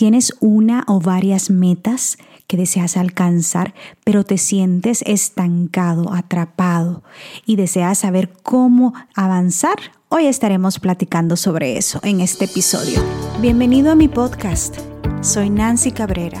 Tienes una o varias metas que deseas alcanzar, pero te sientes estancado, atrapado y deseas saber cómo avanzar. Hoy estaremos platicando sobre eso en este episodio. Bienvenido a mi podcast. Soy Nancy Cabrera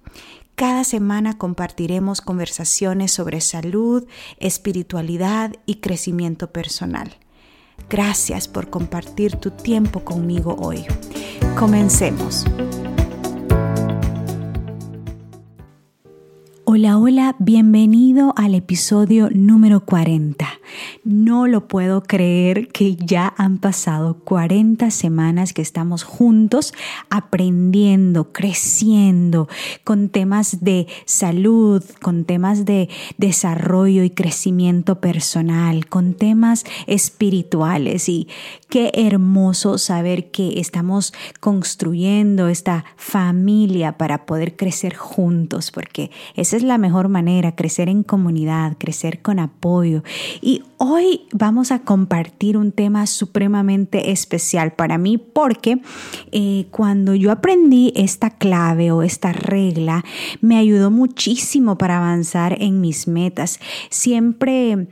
Cada semana compartiremos conversaciones sobre salud, espiritualidad y crecimiento personal. Gracias por compartir tu tiempo conmigo hoy. Comencemos. Hola, hola, bienvenido al episodio número 40. No lo puedo creer que ya han pasado 40 semanas que estamos juntos aprendiendo, creciendo con temas de salud, con temas de desarrollo y crecimiento personal, con temas espirituales. Y qué hermoso saber que estamos construyendo esta familia para poder crecer juntos, porque esa es la mejor manera, crecer en comunidad, crecer con apoyo. Y hoy vamos a compartir un tema supremamente especial para mí porque eh, cuando yo aprendí esta clave o esta regla, me ayudó muchísimo para avanzar en mis metas. Siempre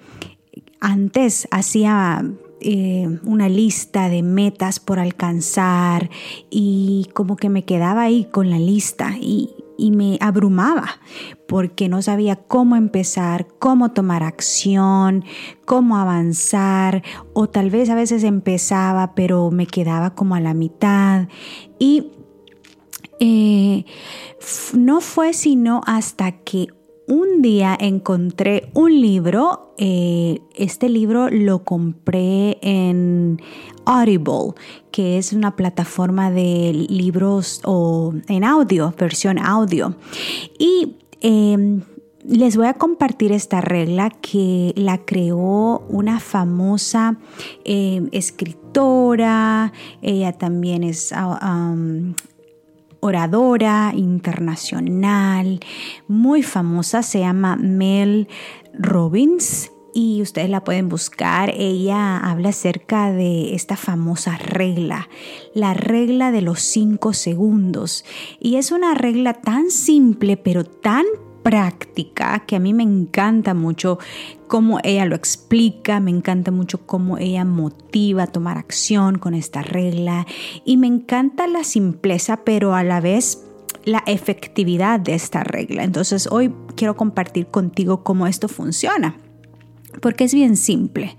antes hacía eh, una lista de metas por alcanzar y como que me quedaba ahí con la lista y, y me abrumaba porque no sabía cómo empezar, cómo tomar acción, cómo avanzar o tal vez a veces empezaba pero me quedaba como a la mitad. Y eh, no fue sino hasta que un día encontré un libro, eh, este libro lo compré en Audible, que es una plataforma de libros o en audio, versión audio. Y em, les voy a compartir esta regla que la creó una famosa em, escritora, ella también es ah, oradora internacional, muy famosa, se llama Mel Robbins y ustedes la pueden buscar. Ella habla acerca de esta famosa regla, la regla de los cinco segundos. Y es una regla tan simple pero tan práctica que a mí me encanta mucho cómo ella lo explica, me encanta mucho cómo ella motiva a tomar acción con esta regla y me encanta la simpleza pero a la vez la efectividad de esta regla. Entonces hoy quiero compartir contigo cómo esto funciona. Porque es bien simple.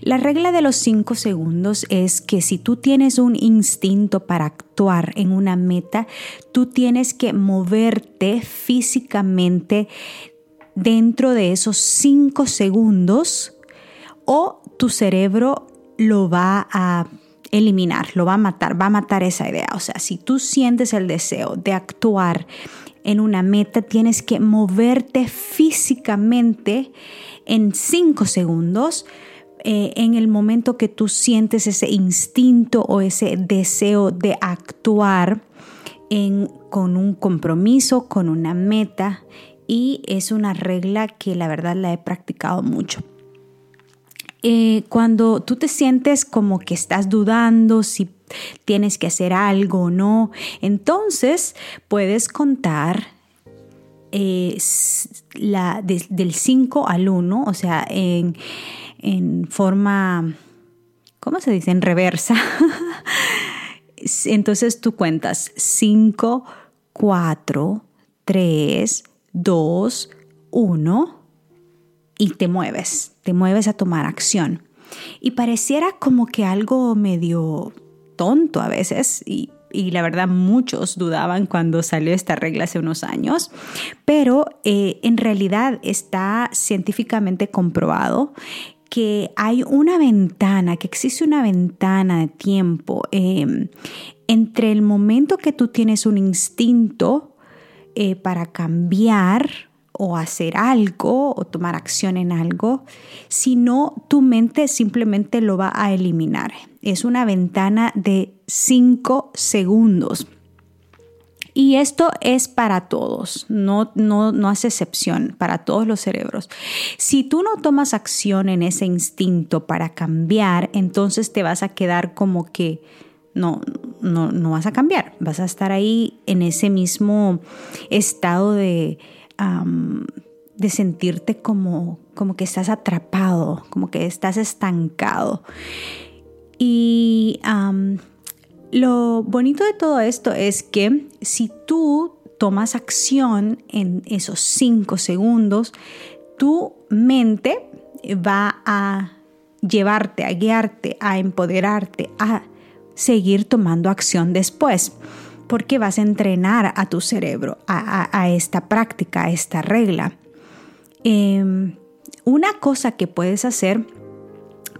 La regla de los cinco segundos es que si tú tienes un instinto para actuar en una meta, tú tienes que moverte físicamente dentro de esos cinco segundos o tu cerebro lo va a eliminar, lo va a matar, va a matar esa idea. O sea, si tú sientes el deseo de actuar en una meta, tienes que moverte físicamente en cinco segundos. Eh, en el momento que tú sientes ese instinto o ese deseo de actuar con un compromiso, con una meta, y es una regla que la verdad la he practicado mucho. Eh, cuando tú te sientes como que estás dudando si tienes que hacer algo o no, entonces puedes contar eh, la, del 5 al 1, o sea, en, en forma, ¿cómo se dice? En reversa. Entonces tú cuentas 5, 4, 3, 2, 1 y te mueves, te mueves a tomar acción. Y pareciera como que algo medio tonto a veces y y la verdad muchos dudaban cuando salió esta regla hace unos años, pero eh, en realidad está científicamente comprobado que hay una ventana, que existe una ventana de tiempo em, entre el momento que tú tienes un instinto eh, para cambiar o hacer algo o tomar acción en algo, sino tu mente simplemente lo va a eliminar. Es una ventana de 5 segundos. Y esto es para todos, no, no, no hace excepción, para todos los cerebros. Si tú no tomas acción en ese instinto para cambiar, entonces te vas a quedar como que no, no, no vas a cambiar, vas a estar ahí en ese mismo estado de de sentirte como, como que estás atrapado, como que estás estancado. Y lo bonito de todo esto es que si tú tomas acción en esos cinco segundos, tu mente va a llevarte, a guiarte, a empoderarte, a seguir tomando acción después porque vas a entrenar a tu cerebro a, esta práctica, a esta regla. Em, una cosa que puedes hacer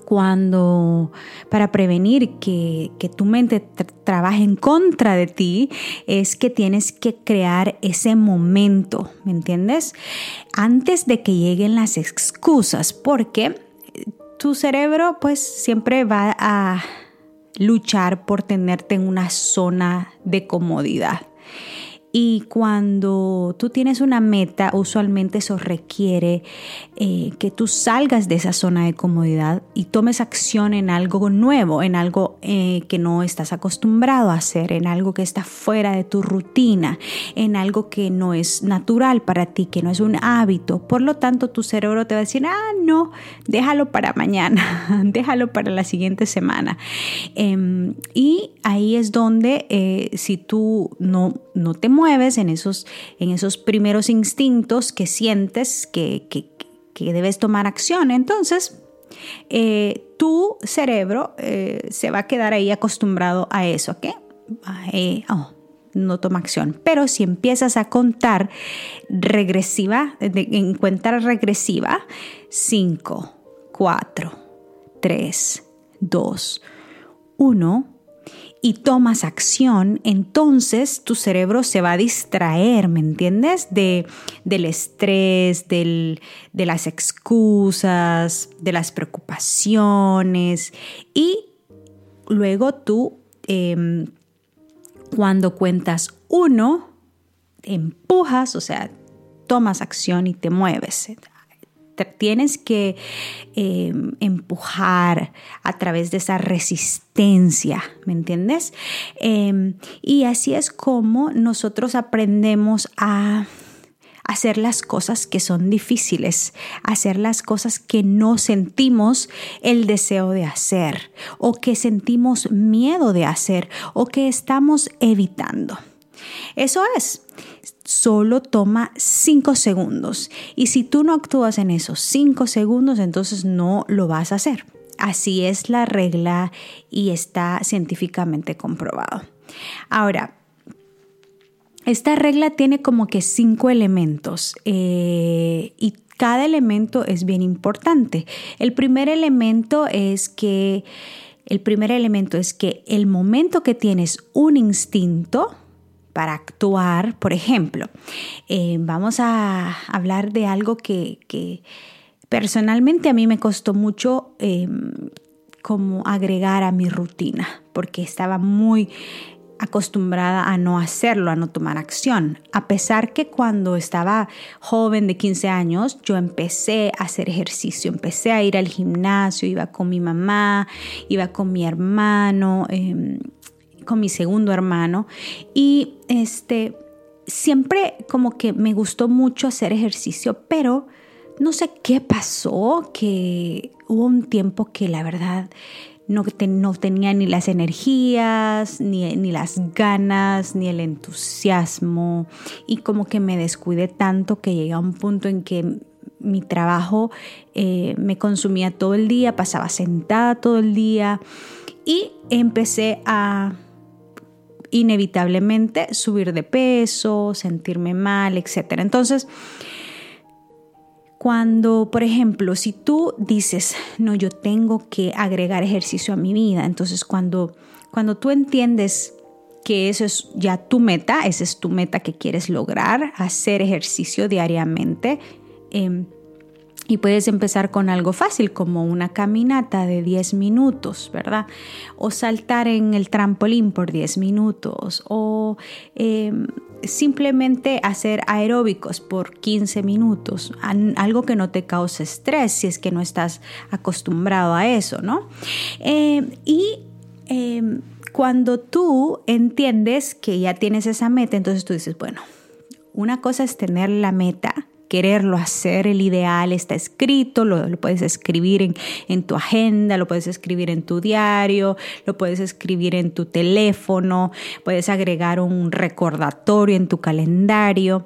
cuando para prevenir que, tu mente trabaje en contra de ti es que tienes que crear ese momento, ¿me entiendes? Antes de que lleguen las excusas, porque tu cerebro pues siempre va a luchar por tenerte en una zona de comodidad. Y cuando tú tienes una meta, usualmente eso requiere eh, que tú salgas de esa zona de comodidad y tomes acción en algo nuevo, en algo eh, que no estás acostumbrado a hacer, en algo que está fuera de tu rutina, en algo que no es natural para ti, que no es un hábito. Por lo tanto, tu cerebro te va a decir, ah, no, déjalo para mañana, déjalo para la siguiente semana. Em, y ahí es donde eh, si tú no, no te mueves en esos, en esos primeros instintos que sientes que, debes tomar acción, entonces eh, tu cerebro eh, se va a quedar ahí acostumbrado a eso, ¿ok? Eh, oh, no toma acción. Pero si empiezas a contar regresiva, en cuenta regresiva, 5, 4, 3, 2, 1, y tomas acción, entonces tu cerebro se va a distraer, ¿me entiendes? De, del estrés, de las excusas, de las preocupaciones. Y luego tú, em, cuando cuentas uno, empujas, o sea, tomas acción y te mueves tienes que em, empujar a través de esa resistencia, ¿me entiendes? Em, y así es como nosotros aprendemos a hacer las cosas que son difíciles, hacer las cosas que no sentimos el deseo de hacer o que sentimos miedo de hacer o que estamos evitando. Eso es, solo toma 5 segundos y si tú no actúas en esos 5 segundos, entonces no lo vas a hacer. Así es la regla y está científicamente comprobado. Ahora, esta regla tiene como que cinco elementos eh, y cada elemento es bien importante. El primer elemento es que el primer elemento es que el momento que tienes un instinto, para actuar. Por ejemplo, eh, vamos a hablar de algo que, personalmente a mí me costó mucho em, como agregar a mi rutina, porque estaba muy acostumbrada a no hacerlo, a no tomar acción. A pesar que cuando estaba joven de 15 años, yo empecé a hacer ejercicio, empecé a ir al gimnasio, iba con mi mamá, iba con mi hermano. Em, con mi segundo hermano y este siempre como que me gustó mucho hacer ejercicio, pero no sé qué pasó, que hubo un tiempo que la verdad no, no tenía ni las energías, ni, ni, las ganas, ni el entusiasmo, y como que me descuidé tanto que llegué a un punto en que mi trabajo eh, me consumía todo el día, pasaba sentada todo el día, y empecé a inevitablemente subir de peso, sentirme mal, etc. Entonces, cuando, por ejemplo, si tú dices, no, yo tengo que agregar ejercicio a mi vida, entonces cuando, cuando tú entiendes que eso es ya tu meta, esa es tu meta que quieres lograr, hacer ejercicio diariamente. Em, y puedes empezar con algo fácil como una caminata de 10 minutos, ¿verdad? O saltar en el trampolín por 10 minutos. O em, simplemente hacer aeróbicos por 15 minutos. Algo que no te cause estrés si es que no estás acostumbrado a eso, ¿no? Em, y em, cuando tú entiendes que ya tienes esa meta, entonces tú dices, bueno, una cosa es tener la meta quererlo hacer, el ideal está escrito, lo, puedes escribir en, en, tu agenda, lo puedes escribir en tu diario, lo puedes escribir en tu teléfono, puedes agregar un recordatorio en tu calendario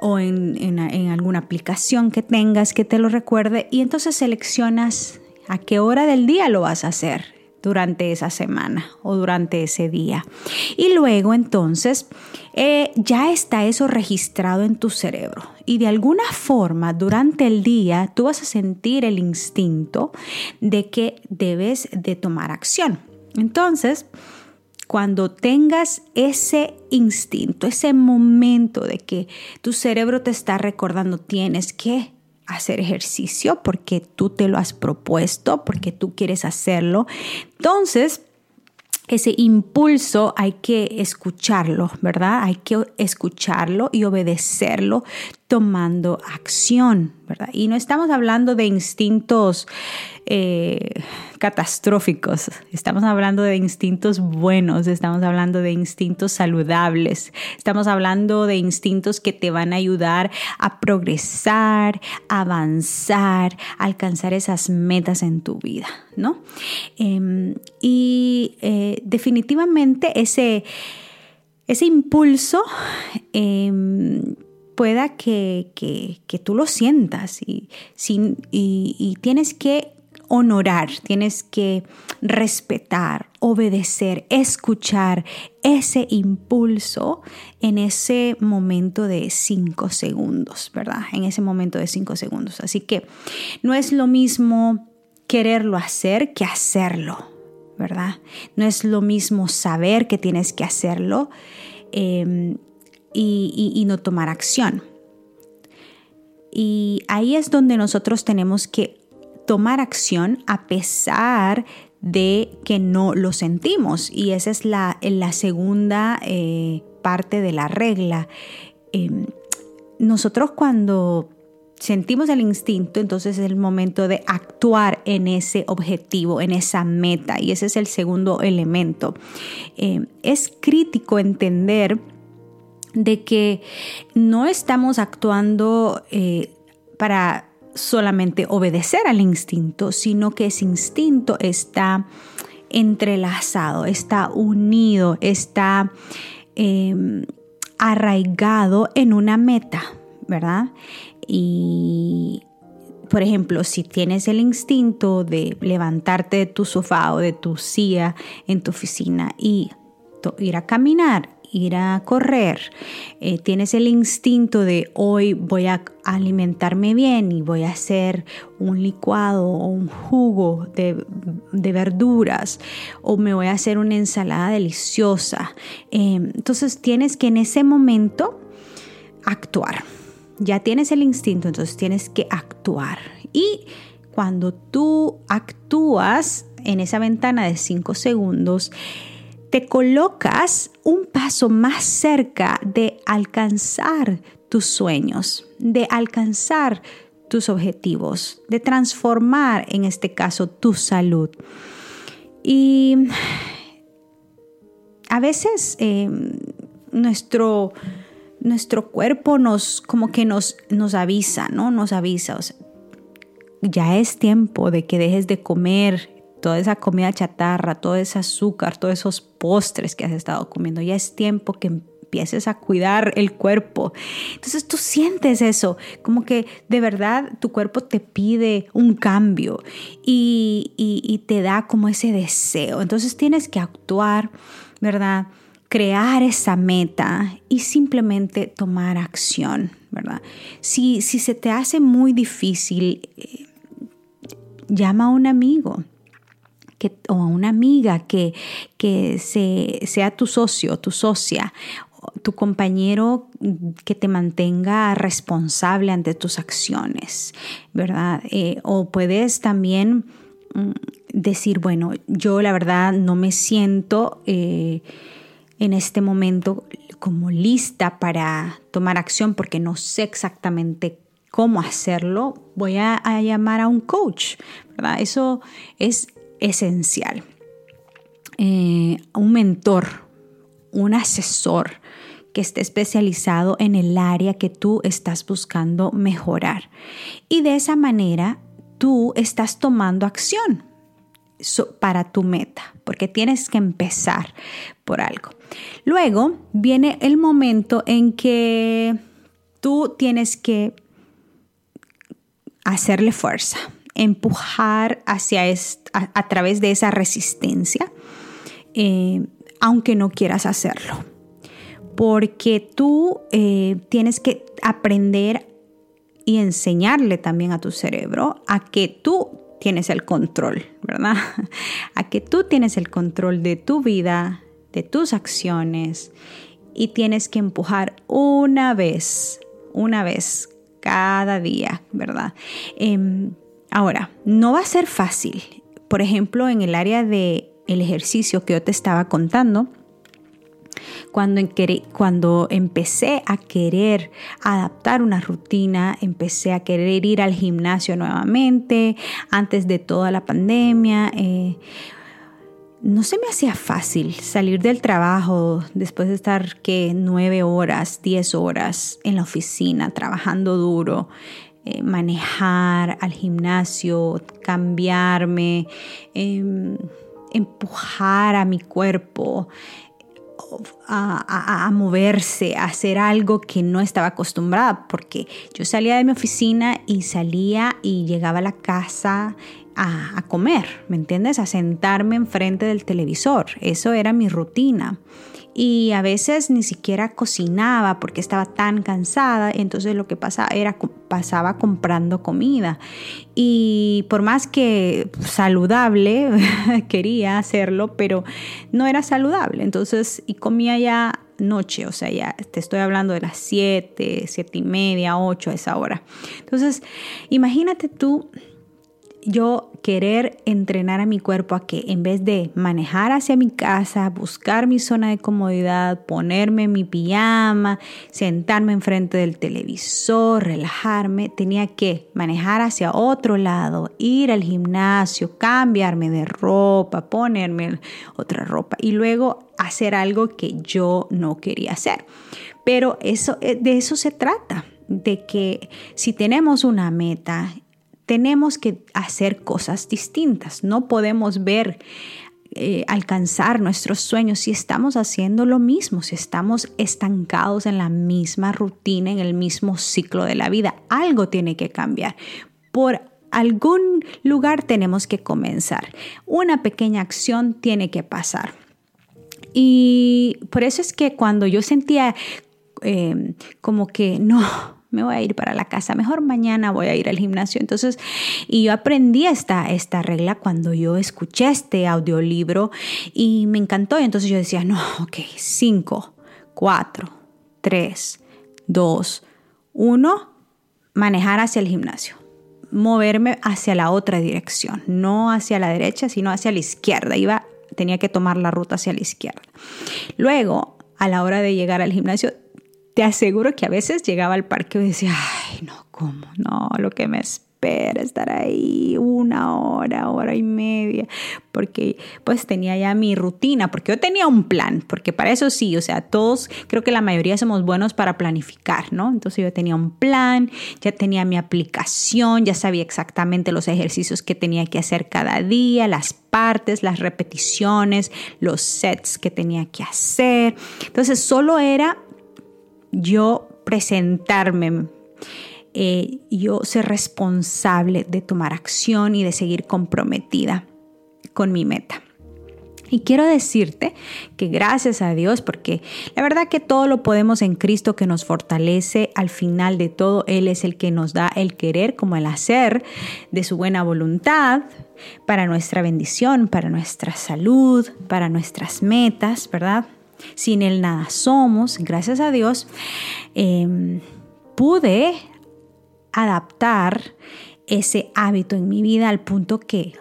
o en, en alguna aplicación que tengas que te lo recuerde y entonces seleccionas a qué hora del día lo vas a hacer durante esa semana o durante ese día. Y luego entonces eh, ya está eso registrado en tu cerebro. Y de alguna forma durante el día tú vas a sentir el instinto de que debes de tomar acción. Entonces, cuando tengas ese instinto, ese momento de que tu cerebro te está recordando, tienes que hacer ejercicio porque tú te lo has propuesto, porque tú quieres hacerlo. Entonces, ese impulso hay que escucharlo, ¿verdad? Hay que escucharlo y obedecerlo tomando acción, ¿verdad? Y no estamos hablando de instintos eh, catastróficos, estamos hablando de instintos buenos, estamos hablando de instintos saludables, estamos hablando de instintos que te van a ayudar a progresar, avanzar, alcanzar esas metas en tu vida, ¿no? Em, y eh, definitivamente ese, ese impulso em, pueda que, tú lo sientas y, y, tienes que honorar, tienes que respetar, obedecer, escuchar ese impulso en ese momento de cinco segundos, ¿verdad? En ese momento de cinco segundos. Así que no es lo mismo quererlo hacer que hacerlo, ¿verdad? No es lo mismo saber que tienes que hacerlo em, y, no tomar acción. Y ahí es donde nosotros tenemos que tomar acción a pesar de que no lo sentimos. Y esa es la, la segunda eh, parte de la regla. Em, nosotros cuando sentimos el instinto, entonces es el momento de actuar en ese objetivo, en esa meta. Y ese es el segundo elemento. Em, es crítico entender de que no estamos actuando eh, para solamente obedecer al instinto, sino que ese instinto está entrelazado, está unido, está em, arraigado en una meta, ¿verdad? Y, por ejemplo, si tienes el instinto de levantarte de tu sofá o de tu silla en tu oficina y ir a caminar ir a correr, eh, tienes el instinto de hoy voy a alimentarme bien y voy a hacer un licuado o un jugo de, verduras o me voy a hacer una ensalada deliciosa. Em, entonces tienes que en ese momento actuar. Ya tienes el instinto, entonces tienes que actuar. Y cuando tú actúas en esa ventana de 5 segundos, te colocas un paso más cerca de alcanzar tus sueños, de alcanzar tus objetivos, de transformar en este caso tu salud. Y a veces em, nuestro, nuestro cuerpo nos como que nos, nos avisa, ¿no? Nos avisa, ya es tiempo de que dejes de comer toda esa comida chatarra, todo ese azúcar, todos esos postres que has estado comiendo. Ya es tiempo que empieces a cuidar el cuerpo. Entonces tú sientes eso, como que de verdad tu cuerpo te pide un cambio y, te da como ese deseo. Entonces tienes que actuar, ¿verdad? crear esa meta y simplemente tomar acción, ¿verdad? Si, si se te hace muy difícil, eh, llama a un amigo, que, o a una amiga que, que sea tu socio, tu socia, tu compañero que te mantenga responsable ante tus acciones, ¿verdad? Eh, o puedes también mm, decir, bueno, yo la verdad no me siento eh, en este momento como lista para tomar acción porque no sé exactamente cómo hacerlo, voy a, llamar a un coach, ¿verdad? Eso es esencial. Eh, un mentor, un asesor que esté especializado en el área que tú estás buscando mejorar. Y de esa manera tú estás tomando acción para tu meta, porque tienes que empezar por algo. Luego viene el momento en que tú tienes que hacerle fuerza, empujar hacia a, través de esa resistencia, eh, aunque no quieras hacerlo. Porque tú eh, tienes que aprender y enseñarle también a tu cerebro a que tú tienes el control, ¿verdad? A que tú tienes el control de tu vida, de tus acciones y tienes que empujar una vez, una vez cada día, ¿verdad? Em, ahora, no va a ser fácil. Por ejemplo, en el área del el ejercicio que yo te estaba contando, cuando, cuando, empecé a querer adaptar una rutina, empecé a querer ir al gimnasio nuevamente, antes de toda la pandemia, eh, no se me hacía fácil salir del trabajo después de estar que nueve horas, diez horas en la oficina trabajando duro, eh, manejar al gimnasio, cambiarme, em, empujar a mi cuerpo. A, a, moverse, a hacer algo que no estaba acostumbrada, porque yo salía de mi oficina y salía y llegaba a la casa a, comer, ¿me entiendes? A sentarme enfrente del televisor. Eso era mi rutina. Y a veces ni siquiera cocinaba porque estaba tan cansada. Entonces lo que pasaba era pasaba comprando comida. Y por más que saludable, quería hacerlo, pero no era saludable. Entonces, y comía ya noche, o sea, ya te estoy hablando de las 7, 7 y media, 8 a esa hora. Entonces, imagínate tú yo querer entrenar a mi cuerpo a que en vez de manejar hacia mi casa, buscar mi zona de comodidad, ponerme mi pijama, sentarme enfrente del televisor, relajarme, tenía que manejar hacia otro lado, ir al gimnasio, cambiarme de ropa, ponerme otra ropa y luego hacer algo que yo no quería hacer. Pero eso eh, de eso se trata, de que si tenemos una meta tenemos que hacer cosas distintas. No podemos ver, eh, alcanzar nuestros sueños si estamos haciendo lo mismo, si estamos estancados en la misma rutina, en el mismo ciclo de la vida. Algo tiene que cambiar. Por algún lugar tenemos que comenzar. Una pequeña acción tiene que pasar. Y por eso es que cuando yo sentía eh, como que no, me voy a ir para la casa, mejor mañana voy a ir al gimnasio. Entonces, y yo aprendí esta, esta regla cuando yo escuché este audiolibro y me encantó. Entonces yo decía, no, ok, 5, 4, 3, 2, 1, manejar hacia el gimnasio moverme hacia la otra dirección, no hacia la derecha, sino hacia la izquierda. Iba, tenía que tomar la ruta hacia la izquierda. Luego, a la hora de llegar al gimnasio, te aseguro que a veces llegaba al parque y decía, ay, no, ¿cómo? No, lo que me espera estar ahí una hora, hora y media, porque pues tenía ya mi rutina, porque yo tenía un plan, porque para eso sí, o sea, todos, creo que la mayoría somos buenos para planificar, ¿no? Entonces yo tenía un plan, ya tenía mi aplicación, ya sabía exactamente los ejercicios que tenía que hacer cada día, las partes, las repeticiones, los sets que tenía que hacer. Entonces solo era yo presentarme, eh, yo ser responsable de tomar acción y de seguir comprometida con mi meta. Y quiero decirte que gracias a Dios, porque la verdad que todo lo podemos en Cristo que nos fortalece, al final de todo Él es el que nos da el querer como el hacer de su buena voluntad para nuestra bendición, para nuestra salud, para nuestras metas, ¿verdad? Sin Él nada somos, gracias a Dios, em, pude adaptar ese hábito en mi vida al punto que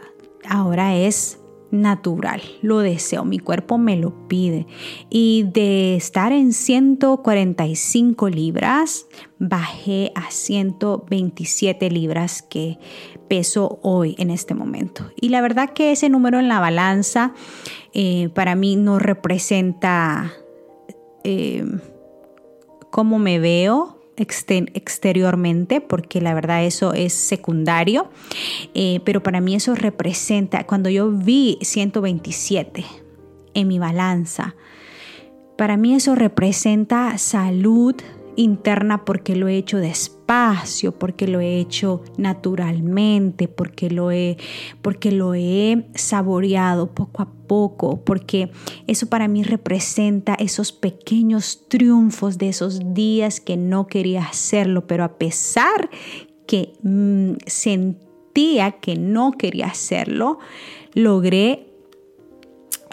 ahora es natural, lo deseo, mi cuerpo me lo pide. Y de estar en 145 libras, bajé a 127 libras que peso hoy en este momento. Y la verdad que ese número en la balanza eh, para mí no representa eh, cómo me veo, exteriormente, porque la verdad eso es secundario, eh, pero para mí eso representa, cuando yo vi 127 en mi balanza, para mí eso representa salud, interna porque lo he hecho despacio, porque lo he hecho naturalmente, porque lo he, porque lo he saboreado poco a poco, porque eso para mí representa esos pequeños triunfos de esos días que no quería hacerlo, pero a pesar que mm, sentía que no quería hacerlo, logré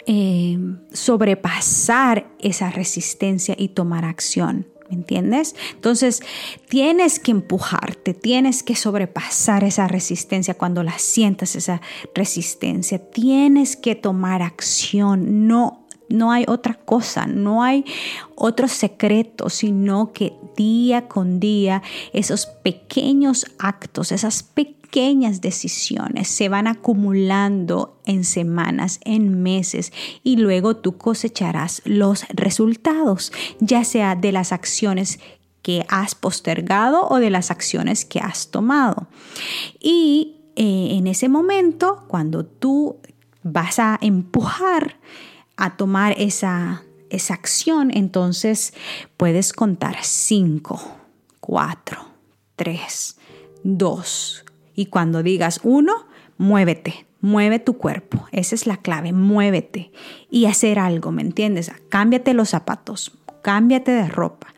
eh, sobrepasar esa resistencia y tomar acción. ¿Me entiendes? Entonces, tienes que empujarte, tienes que sobrepasar esa resistencia cuando la sientas, esa resistencia. Tienes que tomar acción, no no hay otra cosa, no hay otro secreto, sino que día con día esos pequeños actos, esas pequeñas pequeñas decisiones se van acumulando en semanas, en meses y luego tú cosecharás los resultados, ya sea de las acciones que has postergado o de las acciones que has tomado. Y eh, en ese momento, cuando tú vas a empujar a tomar esa, esa acción, entonces puedes contar 5, 4, 3, 2, y cuando digas uno, muévete, mueve tu cuerpo. Esa es la clave, muévete y hacer algo, ¿me entiendes? Cámbiate los zapatos, cámbiate de ropa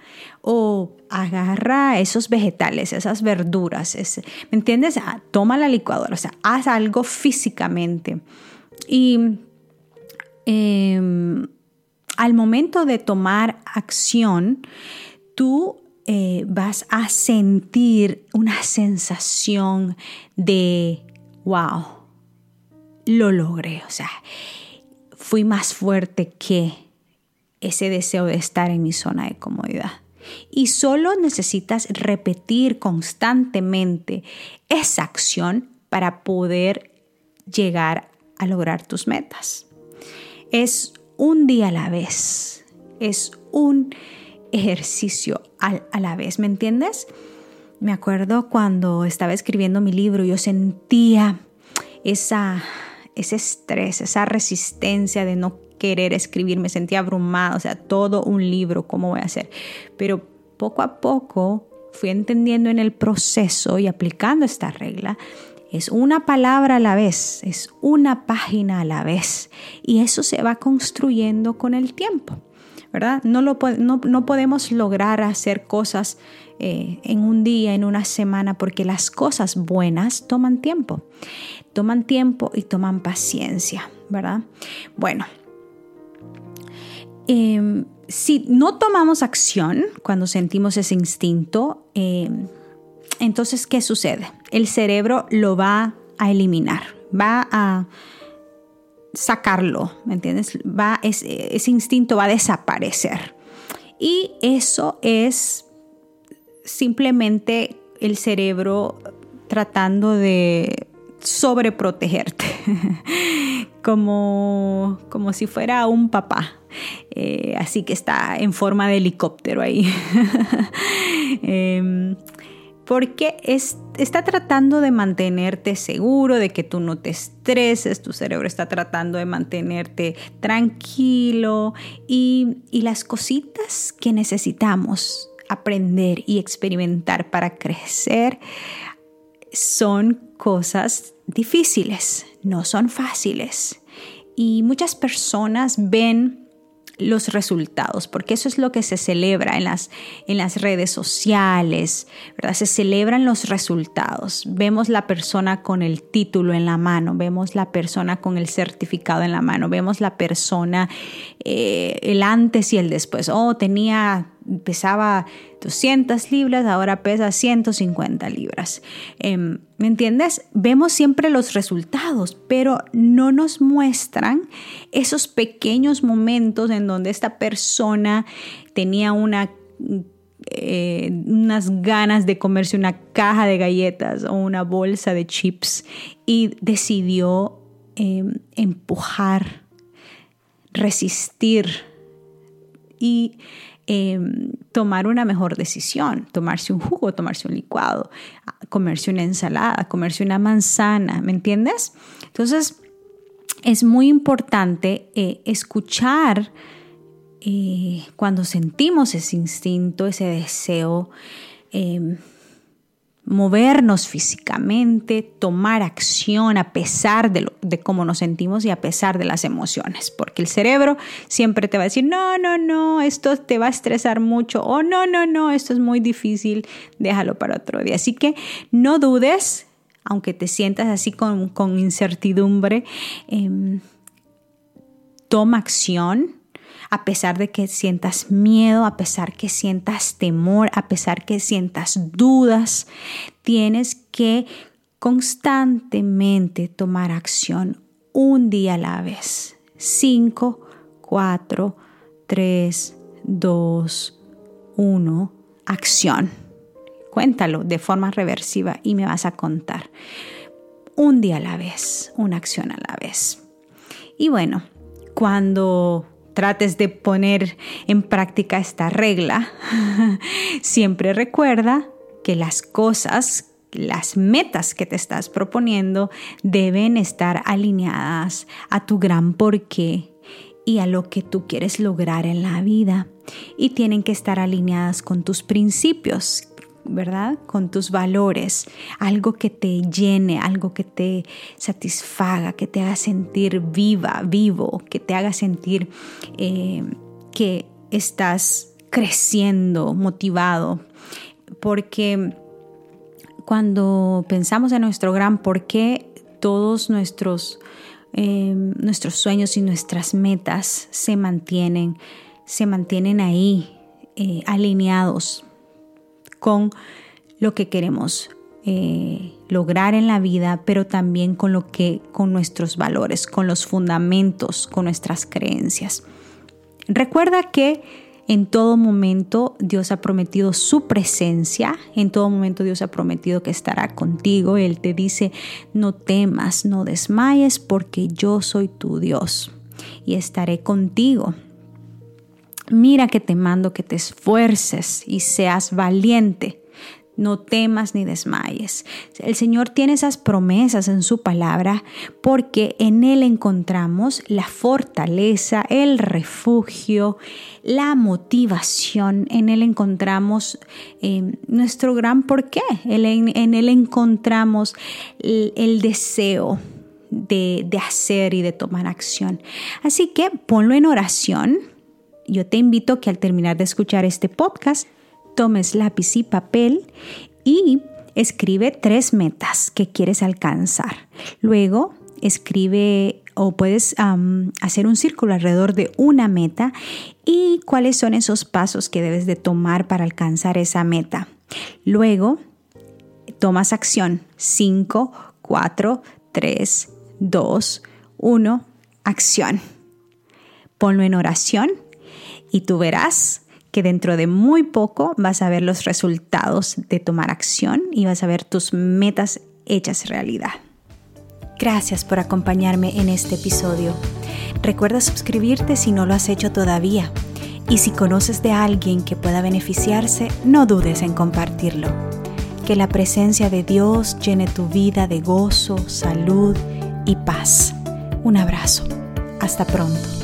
o agarra esos vegetales, esas verduras, ¿me entiendes? Ah, toma la licuadora, o sea, haz algo físicamente. Y em, al momento de tomar acción, tú eh, vas a sentir una sensación de, wow, lo logré, o sea, fui más fuerte que ese deseo de estar en mi zona de comodidad. Y solo necesitas repetir constantemente esa acción para poder llegar a lograr tus metas. Es un día a la vez, es un ejercicio a la vez, ¿me entiendes? Me acuerdo cuando estaba escribiendo mi libro, yo sentía esa, ese estrés, esa resistencia de no querer escribir, me sentía abrumada, o sea, todo un libro, ¿cómo voy a hacer? Pero poco a poco fui entendiendo en el proceso y aplicando esta regla es una palabra a la vez, es una página a la vez. Y eso se va construyendo con el tiempo. ¿Verdad? No, lo, no, podemos lograr hacer cosas eh, en un día, en una semana, porque las cosas buenas toman tiempo, toman tiempo y toman paciencia, ¿verdad? Bueno, em, si no tomamos acción cuando sentimos ese instinto, em, entonces, ¿qué sucede? El cerebro lo va a eliminar, va a sacarlo, ¿me entiendes? Va, ese, ese instinto va a desaparecer. Y eso es simplemente el cerebro tratando de sobreprotegerte, como, como si fuera un papá. Eh, así que está en forma de helicóptero ahí. Em, porque está tratando de mantenerte seguro, de que tú no te estreses, tu cerebro está tratando de mantenerte tranquilo y, y las cositas que necesitamos aprender y experimentar para crecer son cosas difíciles, no son fáciles. y muchas personas ven los resultados, porque eso es lo que se celebra en las, en las redes sociales, ¿verdad? Se celebran los resultados. Vemos la persona con el título en la mano, vemos la persona con el certificado en la mano, vemos la persona eh, el antes y el después. Oh, tenía pesaba 200 libras, ahora pesa 150 libras. Em, ¿Me entiendes? Vemos siempre los resultados, pero no nos muestran esos pequeños momentos en donde esta persona tenía eh, unas ganas de comerse una caja de galletas o una bolsa de chips y decidió em, empujar, resistir y Em, tomar una mejor decisión, tomarse un jugo, tomarse un licuado, comerse una ensalada, comerse una manzana, ¿me entiendes? Entonces, es muy importante eh, escuchar eh, cuando sentimos ese instinto, ese deseo em, movernos físicamente, tomar acción a pesar de, cómo nos sentimos y a pesar de las emociones, porque el cerebro siempre te va a decir, no, no, no, esto te va a estresar mucho, o no, no, no, esto es muy difícil, déjalo para otro día. Así que no dudes, aunque te sientas así con, incertidumbre, em, toma acción a pesar de que sientas miedo, a pesar que sientas temor, a pesar que sientas dudas, tienes que constantemente tomar acción un día a la vez. 5, 4, 3, 2, 1, acción. Cuéntalo de forma reversiva y me vas a contar. Un día a la vez, una acción a la vez. Y bueno, cuando trates de poner en práctica esta regla, siempre recuerda que las cosas, las metas que te estás proponiendo deben estar alineadas a tu gran porqué y a lo que tú quieres lograr en la vida. Y tienen que estar alineadas con tus principios ¿verdad? Con tus valores, algo que te llene, algo que te satisfaga, que te haga sentir viva, vivo, que te haga sentir eh, que estás creciendo, motivado. Porque cuando pensamos en nuestro gran por qué, todos nuestros, eh, nuestros sueños y nuestras metas se mantienen, se mantienen ahí, eh, alineados con lo que queremos eh, lograr en la vida, pero también con lo que, con nuestros valores, con los fundamentos, con nuestras creencias. Recuerda que en todo momento Dios ha prometido su presencia, en todo momento Dios ha prometido que estará contigo. Él te dice, no temas, no desmayes, porque yo soy tu Dios y estaré contigo. Mira que te mando que te esfuerces y seas valiente. No temas ni desmayes. El Señor tiene esas promesas en su palabra porque en Él encontramos la fortaleza, el refugio, la motivación. En Él encontramos eh, nuestro gran porqué. En Él encontramos el, deseo de, de hacer y de tomar acción. Así que ponlo en oración yo te invito que al terminar de escuchar este podcast, tomes lápiz y papel y escribe tres metas que quieres alcanzar. Luego, escribe o puedes hacer un círculo alrededor de una meta y cuáles son esos pasos que debes de tomar para alcanzar esa meta. Luego, tomas acción. 5, 4, 3, 2, 1, acción. Ponlo en oración y tú verás que dentro de muy poco vas a ver los resultados de tomar acción y vas a ver tus metas hechas realidad. Gracias por acompañarme en este episodio. Recuerda suscribirte si no lo has hecho todavía. Y si conoces de alguien que pueda beneficiarse, no dudes en compartirlo. Que la presencia de Dios llene tu vida de gozo, salud y paz. Un abrazo. Hasta pronto.